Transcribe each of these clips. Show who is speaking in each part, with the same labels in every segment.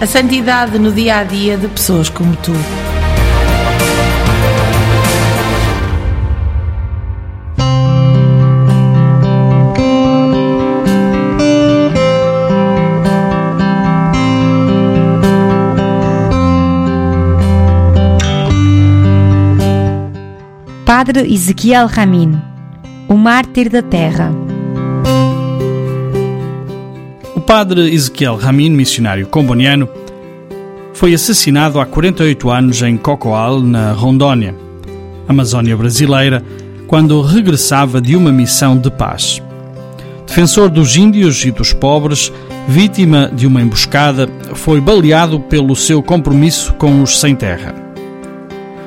Speaker 1: A santidade no dia a dia de pessoas como tu.
Speaker 2: Padre Ezequiel Ramin, o mártir da terra.
Speaker 3: Padre Ezequiel Ramin, missionário comboniano, foi assassinado há 48 anos em Cocoal, na Rondônia, Amazónia brasileira, quando regressava de uma missão de paz. Defensor dos índios e dos pobres, vítima de uma emboscada, foi baleado pelo seu compromisso com os sem terra.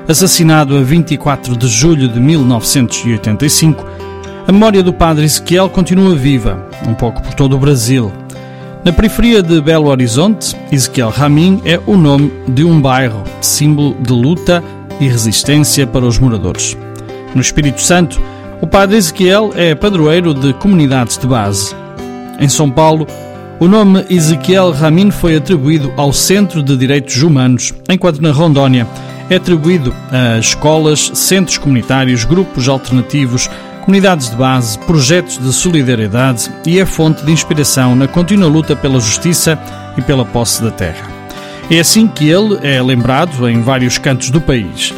Speaker 3: Assassinado a 24 de julho de 1985, a memória do padre Ezequiel continua viva, um pouco por todo o Brasil. Na periferia de Belo Horizonte, Ezequiel Ramin é o nome de um bairro, símbolo de luta e resistência para os moradores. No Espírito Santo, o padre Ezequiel é padroeiro de comunidades de base. Em São Paulo, o nome Ezequiel Ramin foi atribuído ao Centro de Direitos Humanos, enquanto na Rondônia é atribuído a escolas, centros comunitários, grupos alternativos, comunidades de base, projetos de solidariedade e é fonte de inspiração na contínua luta pela justiça e pela posse da terra. É assim que ele é lembrado em vários cantos do país.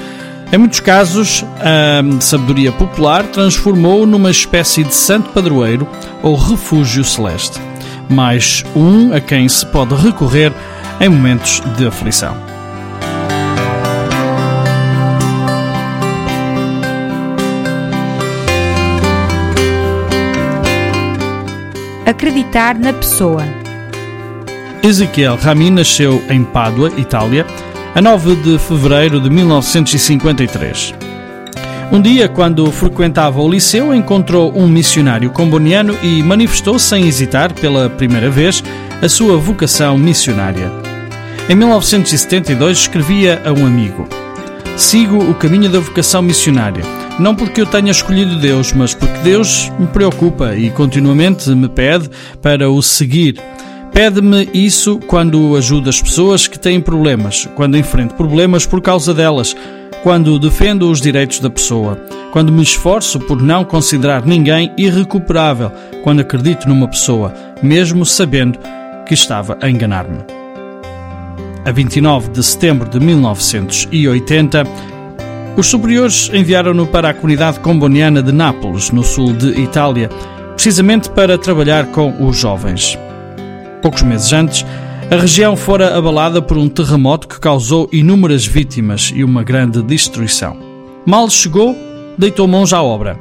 Speaker 3: Em muitos casos, a sabedoria popular transformou numa espécie de santo padroeiro ou refúgio celeste, mais um a quem se pode recorrer em momentos de aflição.
Speaker 2: Acreditar na pessoa.
Speaker 3: Ezequiel Ramin nasceu em Pádua, Itália, a 9 de fevereiro de 1953. Um dia, quando frequentava o liceu, encontrou um missionário comboniano e manifestou sem hesitar, pela primeira vez, a sua vocação missionária. Em 1972, escrevia a um amigo: Sigo o caminho da vocação missionária, não porque eu tenha escolhido Deus, mas porque Deus me preocupa e continuamente me pede para o seguir. Pede-me isso quando ajudo as pessoas que têm problemas, quando enfrento problemas por causa delas, quando defendo os direitos da pessoa, quando me esforço por não considerar ninguém irrecuperável, quando acredito numa pessoa, mesmo sabendo que estava a enganar-me. A 29 de setembro de 1980, os superiores enviaram-no para a comunidade comboniana de Nápoles, no sul de Itália, precisamente para trabalhar com os jovens. Poucos meses antes, a região fora abalada por um terremoto que causou inúmeras vítimas e uma grande destruição. Mal chegou, deitou mãos à obra.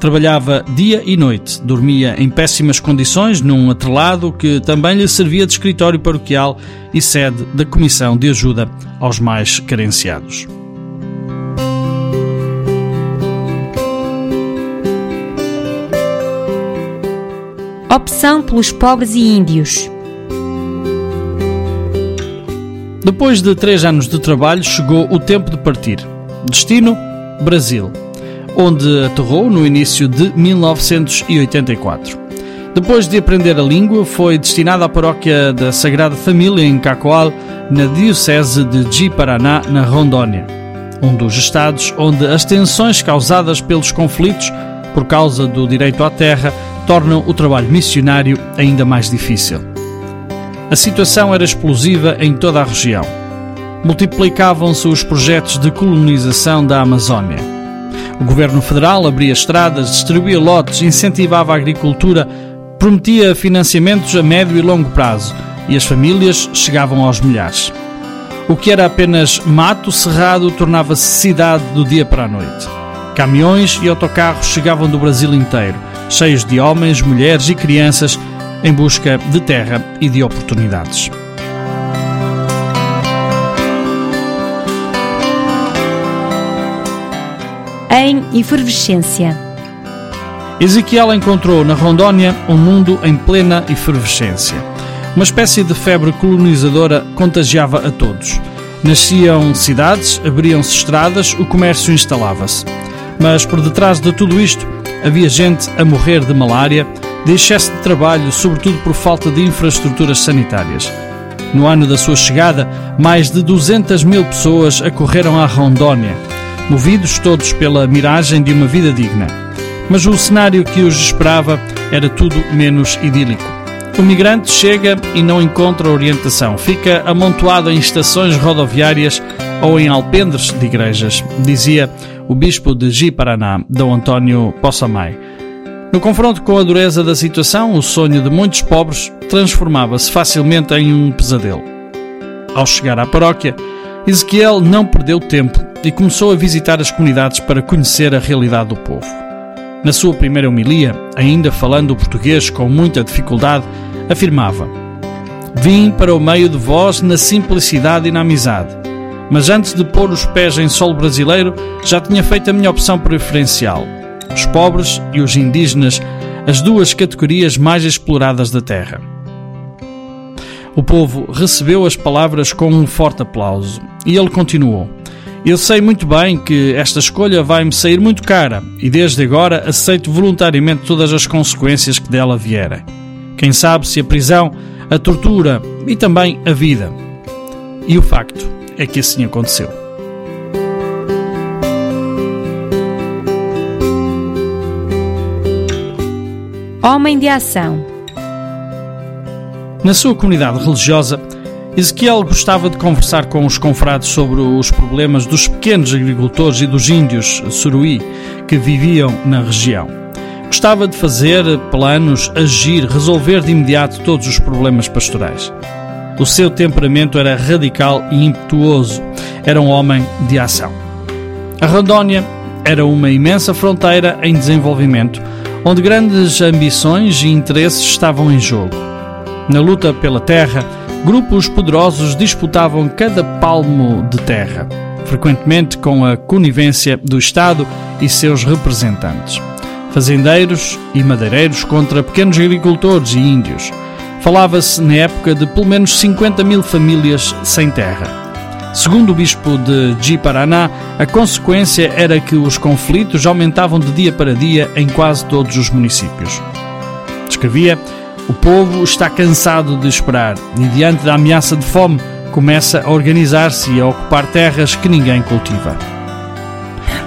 Speaker 3: Trabalhava dia e noite, dormia em péssimas condições num atrelado que também lhe servia de escritório paroquial e sede da Comissão de Ajuda aos Mais Carenciados.
Speaker 2: Opção pelos pobres e índios.
Speaker 3: Depois de três anos de trabalho, chegou o tempo de partir. Destino: Brasil, onde aterrou no início de 1984. Depois de aprender a língua, foi destinado à paróquia da Sagrada Família em Cacoal, na Diocese de Ji-Paraná, na Rondônia, um dos estados onde as tensões causadas pelos conflitos por causa do direito à terra, tornam o trabalho missionário ainda mais difícil. A situação era explosiva em toda a região. Multiplicavam-se os projetos de colonização da Amazónia. O governo federal abria estradas, distribuía lotes, incentivava a agricultura, prometia financiamentos a médio e longo prazo e as famílias chegavam aos milhares. O que era apenas mato cerrado tornava-se cidade do dia para a noite. Caminhões e autocarros chegavam do Brasil inteiro, cheios de homens, mulheres e crianças em busca de terra e de oportunidades.
Speaker 2: Em efervescência.
Speaker 3: Ezequiel encontrou na Rondônia um mundo em plena efervescência. Uma espécie de febre colonizadora contagiava a todos. Nasciam cidades, abriam-se estradas, o comércio instalava-se. Mas por detrás de tudo isto havia gente a morrer de malária, de excesso de trabalho, sobretudo por falta de infraestruturas sanitárias. No ano da sua chegada, mais de 200 mil pessoas acorreram à Rondônia, movidos todos pela miragem de uma vida digna. Mas o cenário que os esperava era tudo menos idílico. O migrante chega e não encontra orientação, fica amontoado em estações rodoviárias ou em alpendres de igrejas, dizia o bispo de Ji-Paraná, D. António Possamay. No confronto com a dureza da situação, o sonho de muitos pobres transformava-se facilmente em um pesadelo. Ao chegar à paróquia, Ezequiel não perdeu tempo e começou a visitar as comunidades para conhecer a realidade do povo. Na sua primeira homilia, ainda falando o português com muita dificuldade, afirmava: Vim para o meio de vós na simplicidade e na amizade. Mas antes de pôr os pés em solo brasileiro, já tinha feito a minha opção preferencial os pobres e os indígenas, as duas categorias mais exploradas da terra. O povo recebeu as palavras com um forte aplauso e ele continuou: Eu sei muito bem que esta escolha vai-me sair muito cara e desde agora aceito voluntariamente todas as consequências que dela vierem. Quem sabe se a prisão, a tortura e também a vida. E o facto é que assim aconteceu.
Speaker 2: Homem de ação.
Speaker 3: Na sua comunidade religiosa, Ezequiel gostava de conversar com os confrades sobre os problemas dos pequenos agricultores e dos índios suruí que viviam na região. Gostava de fazer planos, agir, resolver de imediato todos os problemas pastorais. O seu temperamento era radical e impetuoso. Era um homem de ação. A Rondônia era uma imensa fronteira em desenvolvimento onde grandes ambições e interesses estavam em jogo. Na luta pela terra, grupos poderosos disputavam cada palmo de terra, frequentemente com a conivência do Estado e seus representantes. Fazendeiros e madeireiros contra pequenos agricultores e índios. Falava-se na época de pelo menos 50 mil famílias sem terra. Segundo o bispo de Ji-Paraná, a consequência era que os conflitos aumentavam de dia para dia em quase todos os municípios. Escrevia: O povo está cansado de esperar e, diante da ameaça de fome, começa a organizar-se e a ocupar terras que ninguém cultiva.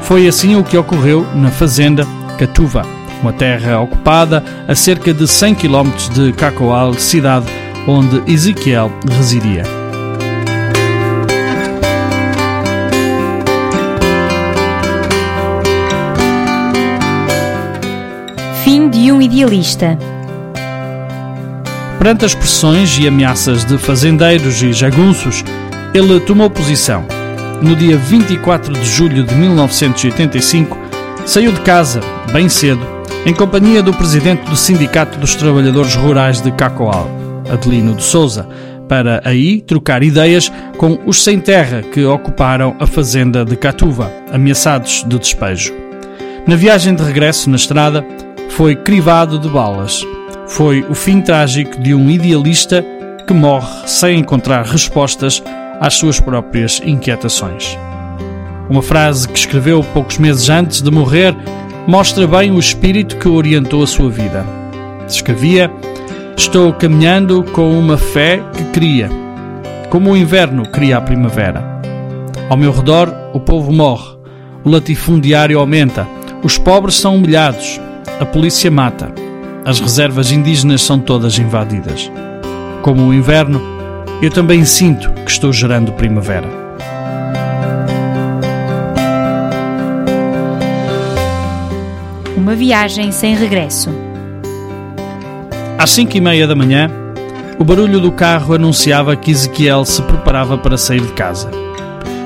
Speaker 3: Foi assim o que ocorreu na fazenda Catuva, uma terra ocupada a cerca de 100 km de Cacoal, cidade onde Ezequiel residia.
Speaker 2: de um idealista.
Speaker 3: Perante as pressões e ameaças de fazendeiros e jagunços, ele tomou posição. No dia 24 de julho de 1985, saiu de casa, bem cedo, em companhia do presidente do Sindicato dos Trabalhadores Rurais de Cacoal, Adelino de Souza, para aí trocar ideias com os sem terra que ocuparam a fazenda de Catuva, ameaçados de despejo. Na viagem de regresso na estrada, foi crivado de balas. Foi o fim trágico de um idealista que morre sem encontrar respostas às suas próprias inquietações. Uma frase que escreveu poucos meses antes de morrer mostra bem o espírito que orientou a sua vida. Escrevia: Estou caminhando com uma fé que cria, como o inverno cria a primavera. Ao meu redor, o povo morre, o latifundiário aumenta, Os pobres são humilhados, a polícia mata, as reservas indígenas são todas invadidas. Como o inverno, eu também sinto que estou gerando primavera.
Speaker 2: Uma viagem sem regresso.
Speaker 3: Às cinco e meia da manhã, o barulho do carro anunciava que Ezequiel se preparava para sair de casa.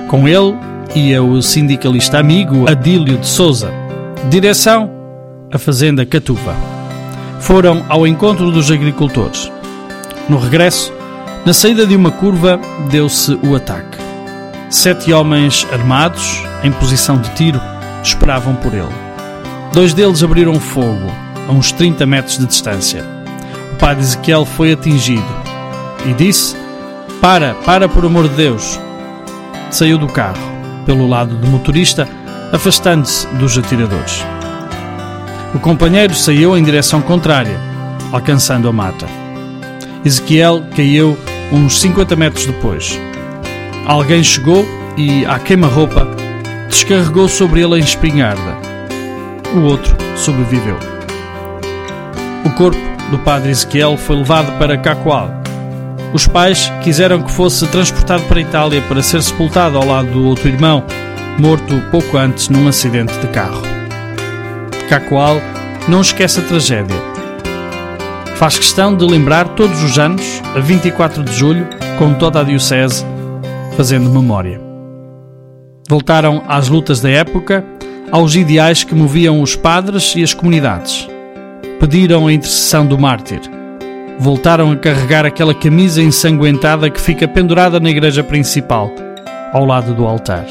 Speaker 3: Com ele ia o sindicalista amigo Adílio de Souza. Direção: a Fazenda Catuva. Foram ao encontro dos agricultores. No regresso, na saída de uma curva, deu-se o ataque. Sete homens armados, em posição de tiro, esperavam por ele. Dois deles abriram fogo, a uns 30 metros de distância. O padre Ezequiel foi atingido e disse: Para, para por amor de Deus. Saiu do carro, pelo lado do motorista, afastando-se dos atiradores. O companheiro saiu em direção contrária, alcançando a mata. Ezequiel caiu uns 50 metros depois. Alguém chegou e, à queima-roupa, descarregou sobre ele a espingarda. O outro sobreviveu. O corpo do padre Ezequiel foi levado para Cacoal. Os pais quiseram que fosse transportado para Itália para ser sepultado ao lado do outro irmão, morto pouco antes num acidente de carro. Cacoal não esquece a tragédia. Faz questão de lembrar todos os anos, a 24 de julho, com toda a Diocese, fazendo memória. Voltaram às lutas da época, aos ideais que moviam os padres e as comunidades. Pediram a intercessão do mártir. Voltaram a carregar aquela camisa ensanguentada que fica pendurada na igreja principal, ao lado do altar,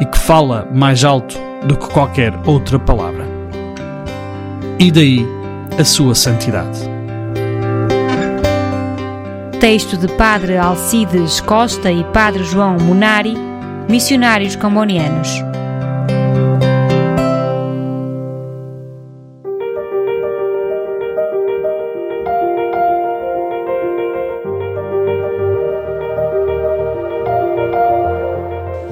Speaker 3: e que fala mais alto do que qualquer outra palavra. E daí a sua santidade.
Speaker 2: Texto de Padre Alcides Costa e Padre João Munari, missionários cambonianos.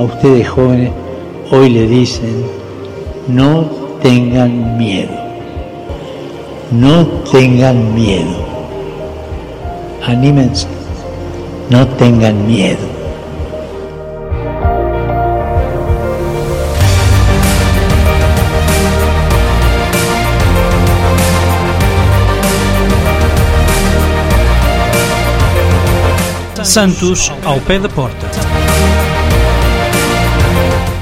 Speaker 4: A ustedes jóvenes hoy le dicen, no tengan miedo, no tengan miedo, anímense, no tengan miedo.
Speaker 3: Santos ao pé da porta.